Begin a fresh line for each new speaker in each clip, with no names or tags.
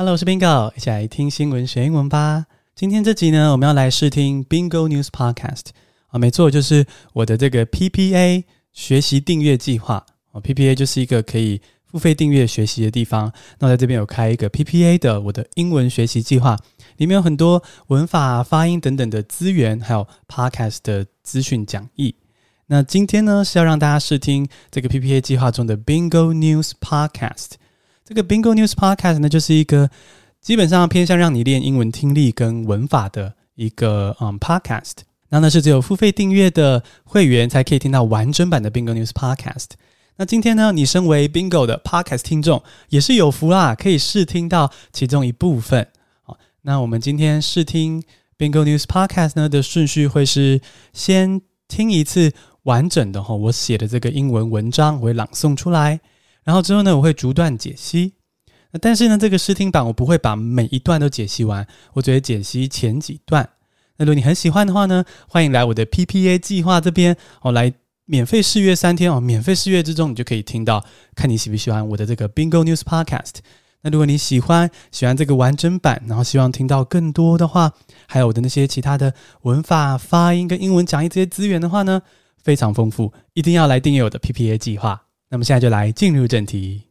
Hello，我是 Bingo，一起来听新闻学英文吧。今天这集呢，我们要来试听 Bingo News Podcast 啊，没错，就是我的这个 PPA 学习订阅计划啊。PPA 就是一个可以付费订阅学习的地方。那我在这边有开一个 PPA 的我的英文学习计划，里面有很多文法、发音等等的资源，还有 Podcast 的资讯讲义。那今天呢，是要让大家试听这个 PPA 计划中的 Bingo News Podcast。这个 Bingo News Podcast 呢，就是一个基本上偏向让你练英文听力跟文法的一个嗯 Podcast。那那是只有付费订阅的会员才可以听到完整版的 Bingo News Podcast。那今天呢，你身为 Bingo 的 Podcast 听众也是有福啦，可以试听到其中一部分。好，那我们今天试听 Bingo News Podcast 呢的顺序会是先听一次完整的哈，我写的这个英文文章我会朗诵出来。然后之后呢，我会逐段解析。那但是呢，这个试听版我不会把每一段都解析完，我只会解析前几段。那如果你很喜欢的话呢，欢迎来我的 PPA 计划这边哦，来免费试阅三天哦。免费试阅之中，你就可以听到，看你喜不喜欢我的这个 Bingo News Podcast。那如果你喜欢喜欢这个完整版，然后希望听到更多的话，还有我的那些其他的文法、发音跟英文讲义这些资源的话呢，非常丰富，一定要来订阅我的 PPA 计划。那么现在就来进入正题。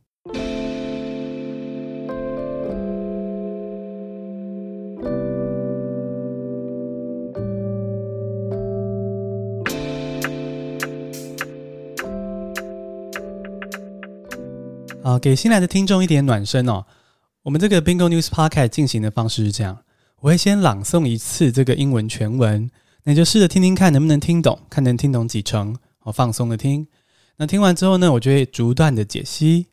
好，给新来的听众一点暖身哦。我们这个 Bingo News Podcast 进行的方式是这样：我会先朗诵一次这个英文全文，那你就试着听听看能不能听懂，看能听懂几成，好，放松的听。那听完之后呢，我就会逐段的解析。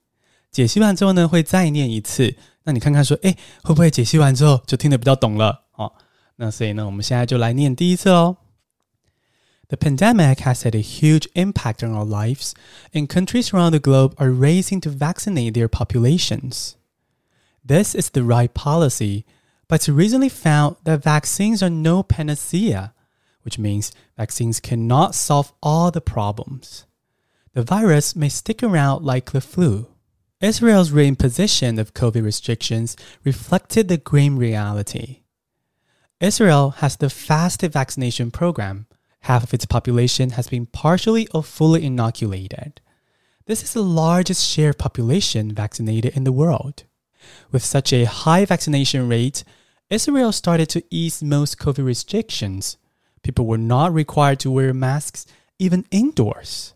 解析完之后呢，会再念一次。那你看看说，诶，会不会解析完之后就听得比较懂了？哦，那所以呢，我们现在就来念第一次哦。The pandemic has had a huge impact on our lives, and countries around the globe are racing to vaccinate their populations. This is the right policy, but it's recently found that vaccines are no panacea, which means vaccines cannot solve all the problems. The virus may stick around like the flu. Israel's reimposition of COVID restrictions reflected the grim reality. Israel has the fastest vaccination program. Half of its population has been partially or fully inoculated. This is the largest share of population vaccinated in the world. With such a high vaccination rate, Israel started to ease most COVID restrictions. People were not required to wear masks even indoors.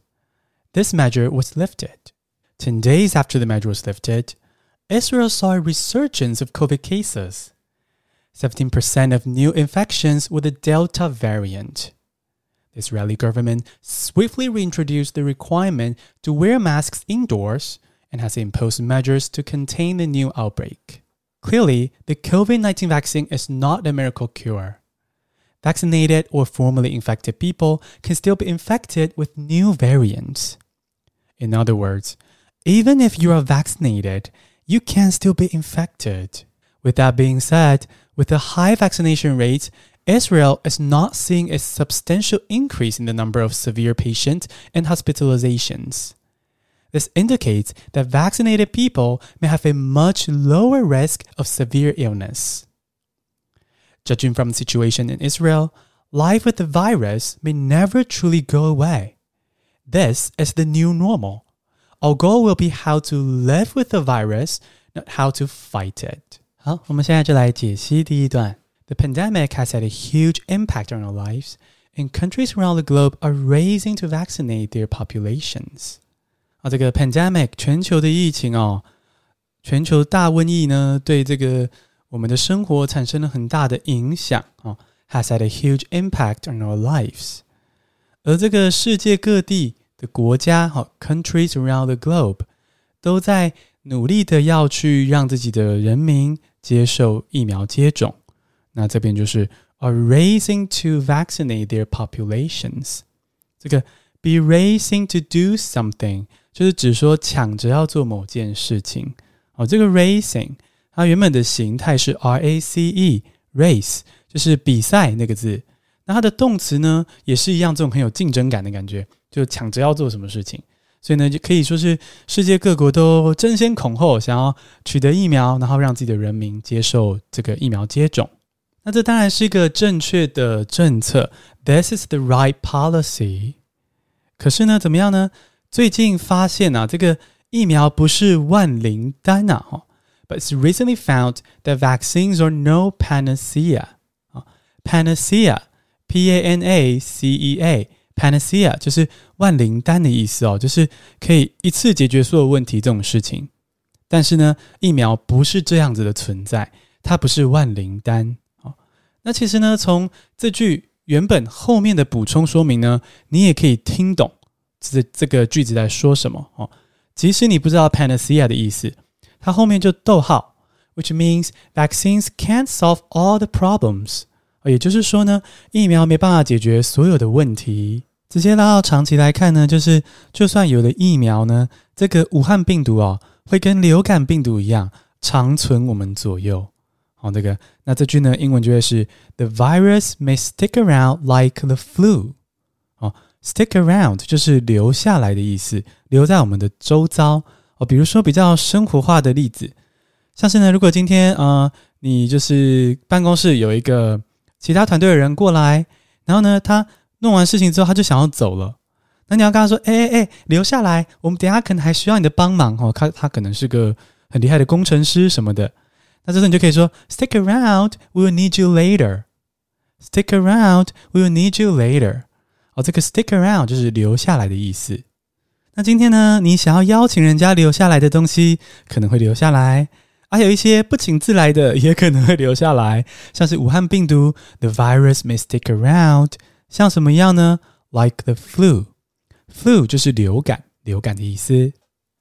This measure was lifted. 10 days after the measure was lifted, Israel saw a resurgence of COVID cases. 17% of new infections were the Delta variant. The Israeli government swiftly reintroduced the requirement to wear masks indoors and has imposed measures to contain the new outbreak. Clearly, the COVID 19 vaccine is not a miracle cure. Vaccinated or formerly infected people can still be infected with new variants. In other words, even if you are vaccinated, you can still be infected. With that being said, with a high vaccination rate, Israel is not seeing a substantial increase in the number of severe patients and hospitalizations. This indicates that vaccinated people may have a much lower risk of severe illness. Judging from the situation in Israel, life with the virus may never truly go away. This is the new normal. Our goal will be how to live with the virus, not how to fight it. 好，我们现在就来解析第一段。The pandemic has had a huge impact on our lives, and countries around the globe are racing to vaccinate their populations. 啊，这个 pandemic 全球的疫情哦，全球大瘟疫呢，对这个 我们的生活产生了很大的影响啊，has had a huge impact on our lives。而这个世界各地的国家哈，countries around the globe 都在努力的要去让自己的人民接受疫苗接种。那这边就是 are racing to vaccinate their populations。这个 be racing to do something 就是指说抢着要做某件事情。哦，这个 racing 它原本的形态是 r a c e race，就是比赛那个字。那它的动词呢，也是一样，这种很有竞争感的感觉，就抢着要做什么事情。所以呢，就可以说是世界各国都争先恐后想要取得疫苗，然后让自己的人民接受这个疫苗接种。那这当然是一个正确的政策，This is the right policy。可是呢，怎么样呢？最近发现啊，这个疫苗不是万灵丹呐，哈，But it's recently found that vaccines are no panacea。啊，panacea，P-A-N-A-C-E-A。Panacea 就是万灵丹的意思哦，就是可以一次解决所有问题这种事情。但是呢，疫苗不是这样子的存在，它不是万灵丹哦。那其实呢，从这句原本后面的补充说明呢，你也可以听懂这这个句子在说什么哦。即使你不知道 Panacea 的意思，它后面就逗号，which means vaccines can't solve all the problems。也就是说呢，疫苗没办法解决所有的问题。直接拉到长期来看呢，就是就算有了疫苗呢，这个武汉病毒哦，会跟流感病毒一样长存我们左右。好，这个那这句呢，英文就会是 The virus may stick around like the flu。哦，stick around 就是留下来的意思，留在我们的周遭。哦，比如说比较生活化的例子，像是呢，如果今天啊、你就是办公室有一个其他团队的人过来，然后呢，他。弄完事情之后，他就想要走了。那你要跟他说：“哎哎哎，留下来，我们等下可能还需要你的帮忙哦。他他可能是个很厉害的工程师什么的。那这时候你就可以说：‘Stick around, we will need you later. Stick around, we will need you later.’ 哦，这个 ‘stick around’ 就是留下来的意思。那今天呢，你想要邀请人家留下来的东西，可能会留下来；还有一些不请自来的，也可能会留下来。像是武汉病毒，‘The virus may stick around’。”像什么样呢？Like the flu，flu 就是流感，流感的意思。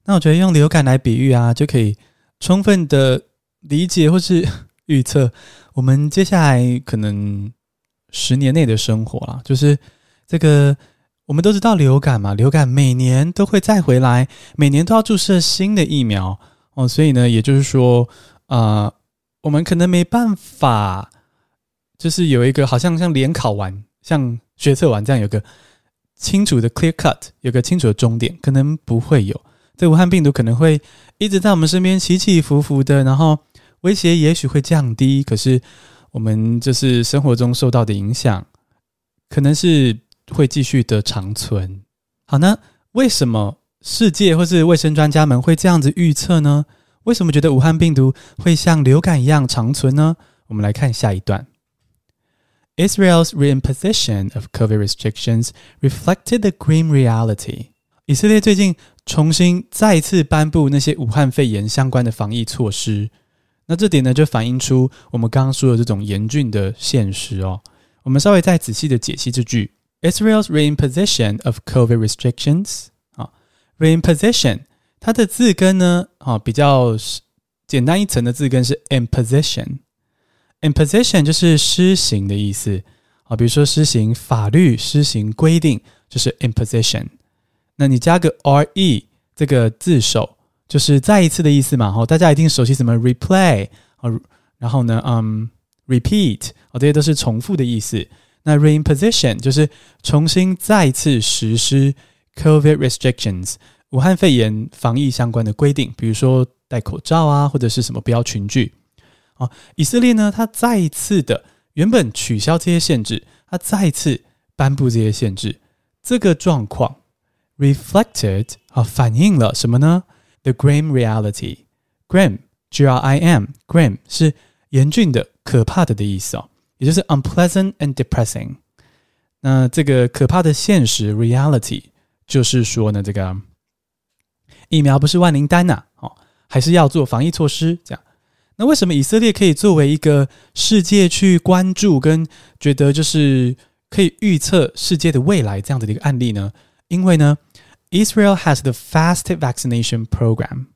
那我觉得用流感来比喻啊，就可以充分的理解或是预测我们接下来可能十年内的生活啦。就是这个，我们都知道流感嘛，流感每年都会再回来，每年都要注射新的疫苗哦。所以呢，也就是说，呃，我们可能没办法，就是有一个好像像联考完。像学测完这样有个清楚的 clear cut，有个清楚的终点，可能不会有。这武汉病毒可能会一直在我们身边起起伏伏的，然后威胁也许会降低，可是我们就是生活中受到的影响，可能是会继续的长存。好，那为什么世界或是卫生专家们会这样子预测呢？为什么觉得武汉病毒会像流感一样长存呢？我们来看下一段。Israel's reimposition of COVID restrictions reflected the grim reality. 以色列最近重新再次颁布那些武汉肺炎相关的防疫措施，那这点呢就反映出我们刚刚说的这种严峻的现实哦。我们稍微再仔细的解析这句：Israel's reimposition of COVID restrictions 啊，reimposition 它的字根呢啊比较简单一层的字根是 imposition。Imposition 就是施行的意思啊，比如说施行法律、施行规定，就是 imposition。那你加个 re 这个字首，就是再一次的意思嘛。哈，大家一定熟悉什么 replay 啊，然后呢，嗯，repeat 啊，这些都是重复的意思。那 reimposition 就是重新再次实施 COVID restrictions，武汉肺炎防疫相关的规定，比如说戴口罩啊，或者是什么不要群聚。啊，以色列呢，他再一次的原本取消这些限制，他再一次颁布这些限制，这个状况 reflected 啊，反映了什么呢？The grim reality，grim，G-R-I-M，grim 是严峻的、可怕的的意思哦，也就是 unpleasant and depressing。那这个可怕的现实 reality 就是说呢，这个疫苗不是万灵丹呐，哦，还是要做防疫措施这样。那为什么以色列可以作为一个世界去关注跟觉得就是可以预测世界的未来这样子的一个案例呢？因为呢，Israel has the fastest vaccination program。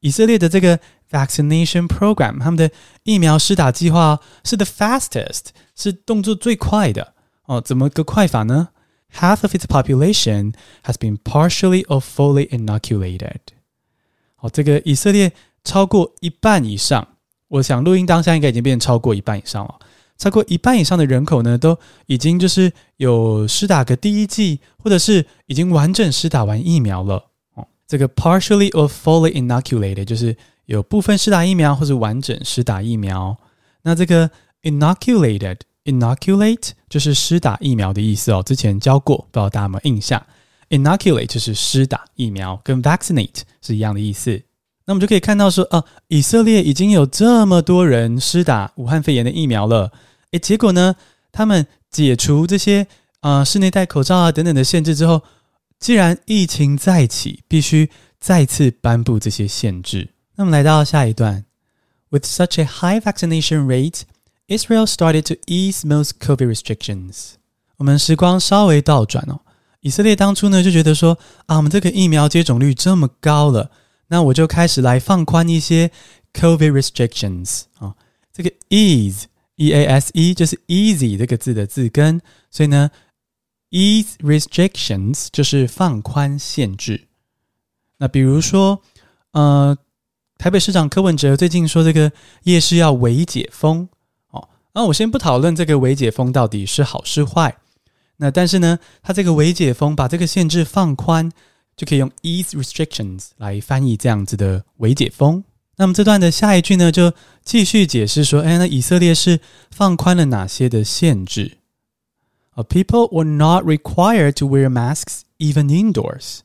以色列的这个 vaccination program，他们的疫苗施打计划是 the fastest，是动作最快的哦。怎么个快法呢？Half of its population has been partially or fully inoculated。好，这个以色列。超过一半以上，我想录音当下应该已经变成超过一半以上了。超过一半以上的人口呢，都已经就是有施打个第一剂，或者是已经完整施打完疫苗了。这个 partially or fully inoculated 就是有部分施打疫苗或者完整施打疫苗。那这个 inoculated inoculate 就是施打疫苗的意思哦，之前教过，不知道大家有没有印象？inoculate 就是施打疫苗，跟 vaccinate 是一样的意思。那我们就可以看到说，啊，以色列已经有这么多人施打武汉肺炎的疫苗了，诶，结果呢，他们解除这些啊、室内戴口罩啊等等的限制之后，既然疫情再起，必须再次颁布这些限制。那么来到下一段，With such a high vaccination rate, Israel started to ease most COVID restrictions。我们时光稍微倒转哦，以色列当初呢就觉得说，啊，我们这个疫苗接种率这么高了。那我就开始来放宽一些 COVID restrictions 啊，这个 ease e a s e 就是 easy 这个字的字根，所以呢，ease restrictions 就是放宽限制。那比如说，呃，台北市长柯文哲最近说这个夜市要微解封哦，那我先不讨论这个微解封到底是好是坏，那但是呢，他这个微解封把这个限制放宽。就可以用 ease restrictions 来翻译这样子的微解封。那么这段的下一句呢，就继续解释说，哎，那以色列是放宽了哪些的限制？啊，people were not required to wear masks even indoors。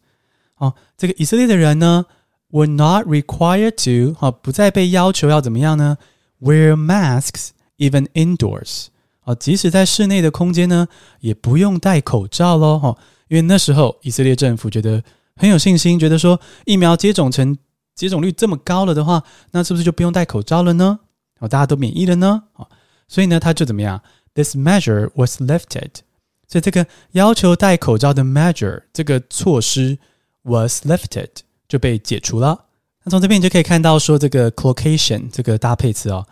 哦，这个以色列的人呢，were not required to，哦，不再被要求要怎么样呢？wear masks even indoors。哦，即使在室内的空间呢，也不用戴口罩喽。哦，因为那时候以色列政府觉得。很有信心，觉得说疫苗接种成接种率这么高了的话，那是不是就不用戴口罩了呢？哦，大家都免疫了呢？哦，所以呢，他就怎么样？This measure was lifted，所以这个要求戴口罩的 measure 这个措施 was lifted 就被解除了。那从这边你就可以看到说这个 collocation 这个搭配词哦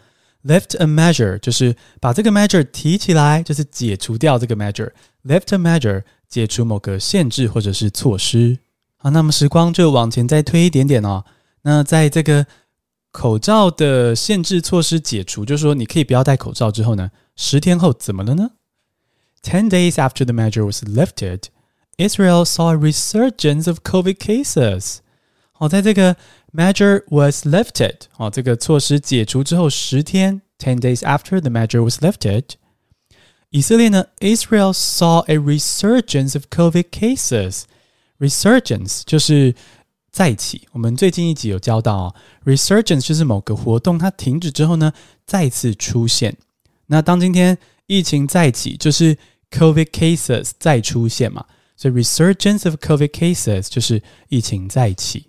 ，lift a measure 就是把这个 measure 提起来，就是解除掉这个 measure，lift a measure 解除某个限制或者是措施。好，那么时光就往前再推一点点哦。那在这个口罩的限制措施解除，就是说你可以不要戴口罩之后呢，十天后怎么了呢？Ten days after the measure was lifted, Israel saw a resurgence of COVID cases。好，在这个 measure was lifted，好，这个措施解除之后十天，ten days after the measure was lifted，以色列呢，Israel saw a resurgence of COVID cases。Resurgence 就是再起，我们最近一集有教到哦，Resurgence 就是某个活动它停止之后呢，再次出现。 那当今天疫情再起，就是 COVID cases 再出现嘛，所以 Resurgence of COVID cases 就是疫情再起。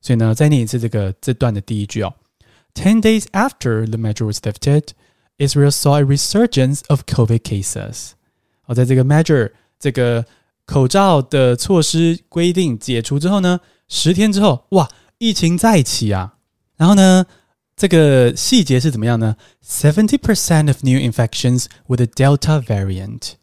所以呢，再念一次这个这段的第一句哦，Ten days after the measure was lifted, Israel saw a resurgence of COVID cases。好，在这个 measure 这个。口罩的措施规定解除之后呢，十天之后，哇，疫情再起啊！然后呢，这个细节是怎么样呢？Seventy percent of new infections with the Delta variant。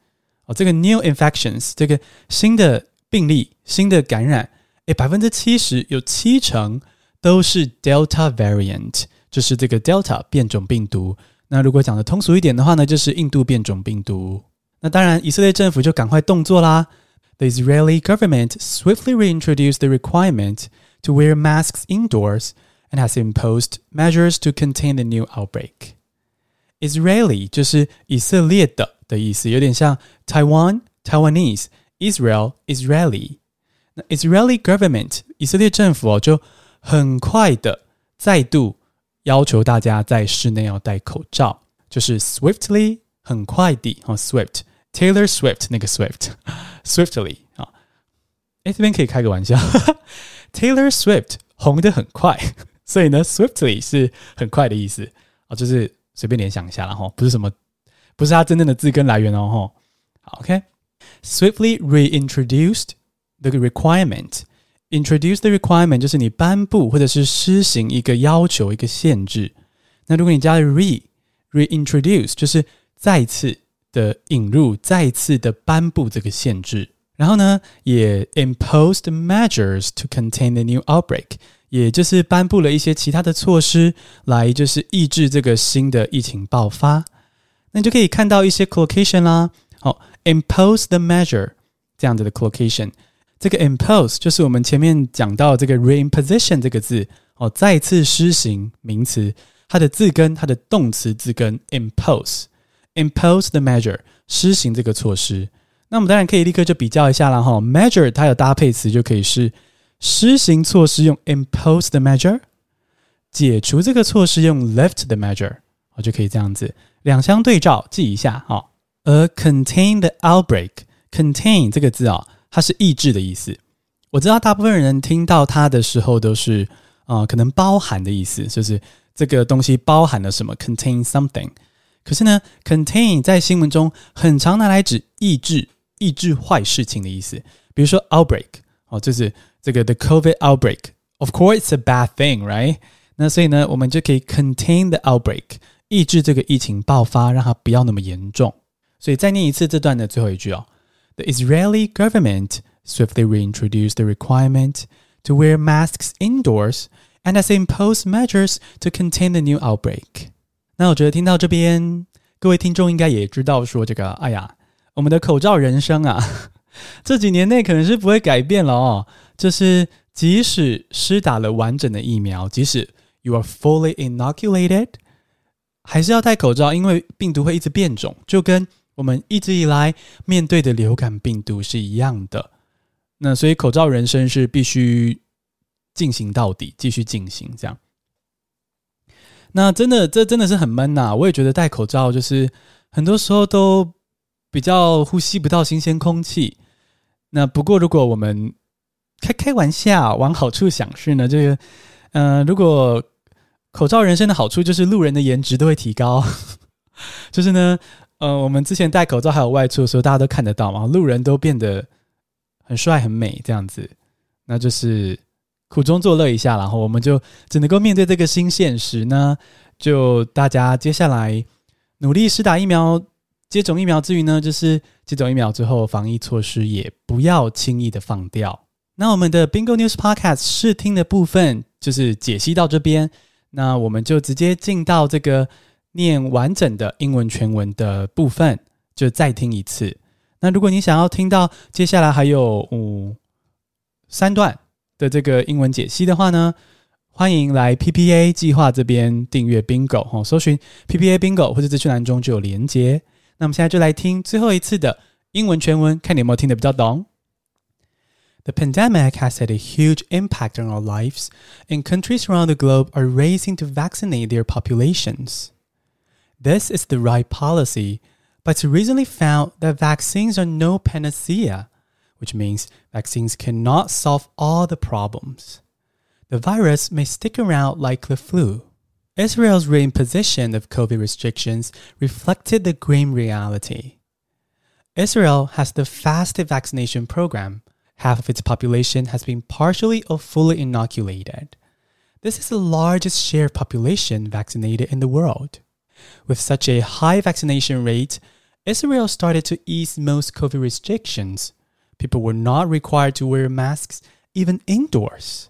哦，这个 new infections，这个新的病例、新的感染，诶，百分之七十有七成都是 Delta variant，就是这个 Delta 变种病毒。那如果讲的通俗一点的话呢，就是印度变种病毒。那当然，以色列政府就赶快动作啦。The Israeli government swiftly reintroduced the requirement to wear masks indoors and has imposed measures to contain the new outbreak. Israeli 就是以色列的的意思，有点像 Taiwan Taiwanese Israel Israeli。那 Israeli government 以色列政府哦，就很快的再度要求大家在室内要戴口罩，就是 swiftly 很快地哦，swift。Taylor Swift 那个 Swift，Swiftly 啊，哎，这边可以开个玩笑，Taylor Swift 红得很快， 所以呢，Swiftly 是很快的意思啊，就是随便联想一下啦哈，不是什么，不是它真正的字根来源哦哈。，OK，Swiftly reintroduced the requirement，introduce the requirement 就是你颁布或者是施行一个要求一个限制，那如果你加了 re，reintroduce 就是再次。的引入，再次的颁布这个限制，然后呢，也 imposed measures to contain the new outbreak，也就是颁布了一些其他的措施来就是抑制这个新的疫情爆发。那你就可以看到一些 collocation 啦。好，impose the measure 这样子的 collocation。这个 impose 就是我们前面讲到这个 reimposition 这个字哦，再次施行名词，它的字根，它的动词字根 impose，impose the measure 施行这个措施。那我们当然可以立刻就比较一下了哈，measure 它有搭配词就可以是施行措施用 impose the measure，解除这个措施用 lift the measure，我就可以这样子两相对照记一下哈。而 contain the outbreak，contain 这个字啊。它是抑制的意思，我知道大部分人听到它的时候都是啊、可能包含的意思，就是这个东西包含了什么，contain something。可是呢，contain 在新闻中很常拿来指抑制、抑制坏事情的意思。比如说 outbreak 哦，就是这个 the COVID outbreak。Of course, it's a bad thing, right？那所以呢，我们就可以 contain the outbreak，抑制这个疫情爆发，让它不要那么严重。所以再念一次这段的最后一句哦。The Israeli government swiftly reintroduced the requirement to wear masks indoors and has imposed measures to contain the new outbreak. 那我觉得听到这边，各位听众应该也知道说这个，哎呀，我们的口罩人生啊，这几年内可能是不会改变了哦。 就是即使施打了完整的疫苗，即使 you are fully inoculated，还是要戴口罩，因为病毒会一直变种，就跟。我们一直以来面对的流感病毒是一样的，那所以口罩人生是必须进行到底，继续进行这样。那真的，这真的是很闷呐！我也觉得戴口罩就是很多时候都比较呼吸不到新鲜空气。那不过如果我们开开玩笑，往好处想是呢，这个，嗯、如果口罩人生的好处就是路人的颜值都会提高，就是呢。呃，我们之前戴口罩还有外出的时候，大家都看得到嘛，路人都变得很帅很美这样子，那就是苦中作乐一下，然后我们就只能够面对这个新现实呢。就大家接下来努力施打疫苗、接种疫苗之余呢，就是接种疫苗之后，防疫措施也不要轻易的放掉。那我们的 Bingo News Podcast 试听的部分就是解析到这边，那我们就直接进到这个。念完整的英文全文的部分，就再听一次。那如果你想要听到接下来还有五三段的这个英文解析的话呢，欢迎来 PPA 计划这边订阅 Bingo 哦，搜寻 PPA Bingo 或者资讯栏中就有连结。那我们现在就来听最后一次的英文全文，看你有没有听得比较懂。The pandemic has had a huge impact on our lives, and countries around the globe are racing to vaccinate their populations. This is the right policy, but it's recently found that vaccines are no panacea, which means vaccines cannot solve all the problems. The virus may stick around like the flu. Israel's reimposition of COVID restrictions reflected the grim reality. Israel has the fastest vaccination program. Half of its population has been partially or fully inoculated. This is the largest share of population vaccinated in the world. With such a high vaccination rate, Israel started to ease most COVID restrictions. People were not required to wear masks even indoors.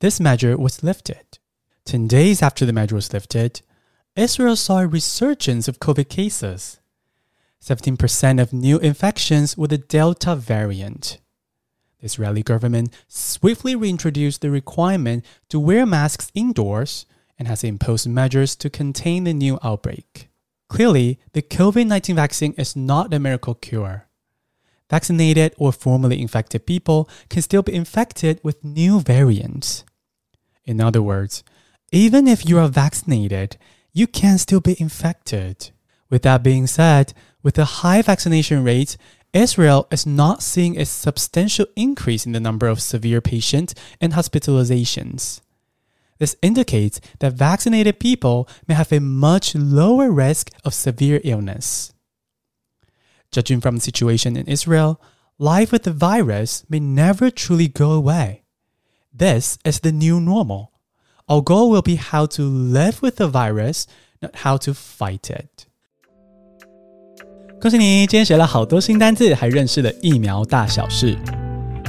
This measure was lifted. 10 days after the measure was lifted, Israel saw a resurgence of COVID cases. 17% of new infections were the Delta variant. Israeli government swiftly reintroduced the requirement to wear masks indoors and has imposed measures to contain the new outbreak. Clearly, the COVID 19 vaccine is not a miracle cure. Vaccinated or formerly infected people can still be infected with new variants. In other words, even if you are vaccinated, you can still be infected. With that being said, with a high vaccination rate, Israel is not seeing a substantial increase in the number of severe patients and hospitalizations. This indicates that vaccinated people may have a much lower risk of severe illness. Judging from the situation in Israel, life with the virus may never truly go away. This is the new normal. Our goal will be how to live with the virus, not how to fight it. 恭喜你，今天学了好多新单字，还认识了疫苗大小事。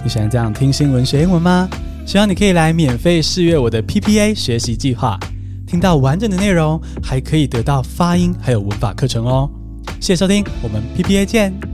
你喜欢这样听新闻学英文吗？希望你可以来免费试阅我的 PPA 学习计划。听到完整的内容，还可以得到发音还有文法课程哦。谢谢收听，我们 PPA 见。